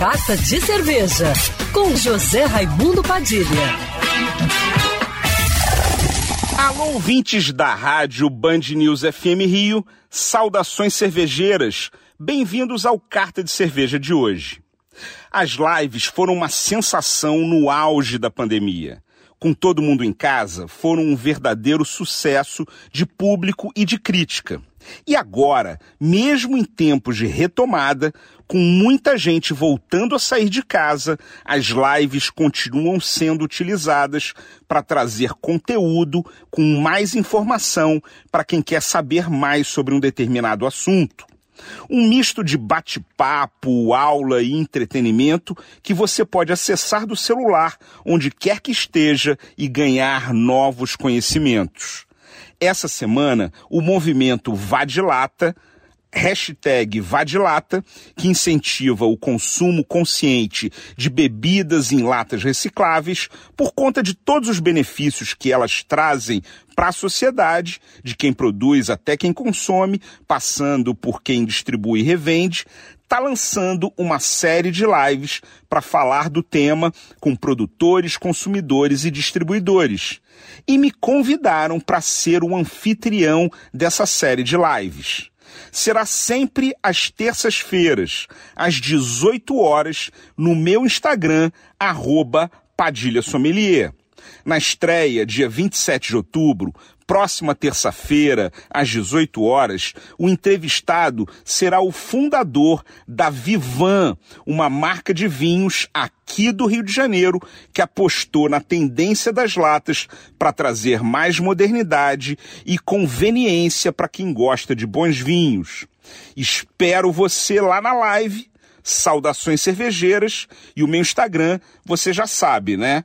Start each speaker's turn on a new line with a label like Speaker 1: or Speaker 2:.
Speaker 1: Carta de Cerveja, com José Raimundo Padilha.
Speaker 2: Alô, ouvintes da rádio Band News FM Rio, saudações cervejeiras, bem-vindos ao Carta de Cerveja de hoje. As lives foram uma sensação no auge da pandemia. Com todo mundo em casa, foram um verdadeiro sucesso de público e de crítica. E agora, mesmo em tempos de retomada, com muita gente voltando a sair de casa, as lives continuam sendo utilizadas para trazer conteúdo com mais informação para quem quer saber mais sobre um determinado assunto. Um misto de bate-papo, aula e entretenimento que você pode acessar do celular onde quer que esteja e ganhar novos conhecimentos. Essa semana, o movimento Vadilata hashtag Vadilata, que incentiva o consumo consciente de bebidas em latas recicláveis por conta de todos os benefícios que elas trazem para a sociedade, de quem produz até quem consome, passando por quem distribui e revende, está lançando uma série de lives para falar do tema com produtores, consumidores e distribuidores. E me convidaram para ser o anfitrião dessa série de lives será sempre às terças-feiras, às 18 horas, no meu Instagram, arroba Padilha Sommelier. Na estreia, dia 27 de outubro, próxima terça-feira, às 18 horas, o entrevistado será o fundador da Vivan, uma marca de vinhos aqui do Rio de Janeiro que apostou na tendência das latas para trazer mais modernidade e conveniência para quem gosta de bons vinhos. Espero você lá na live. Saudações cervejeiras e o meu Instagram, você já sabe, né?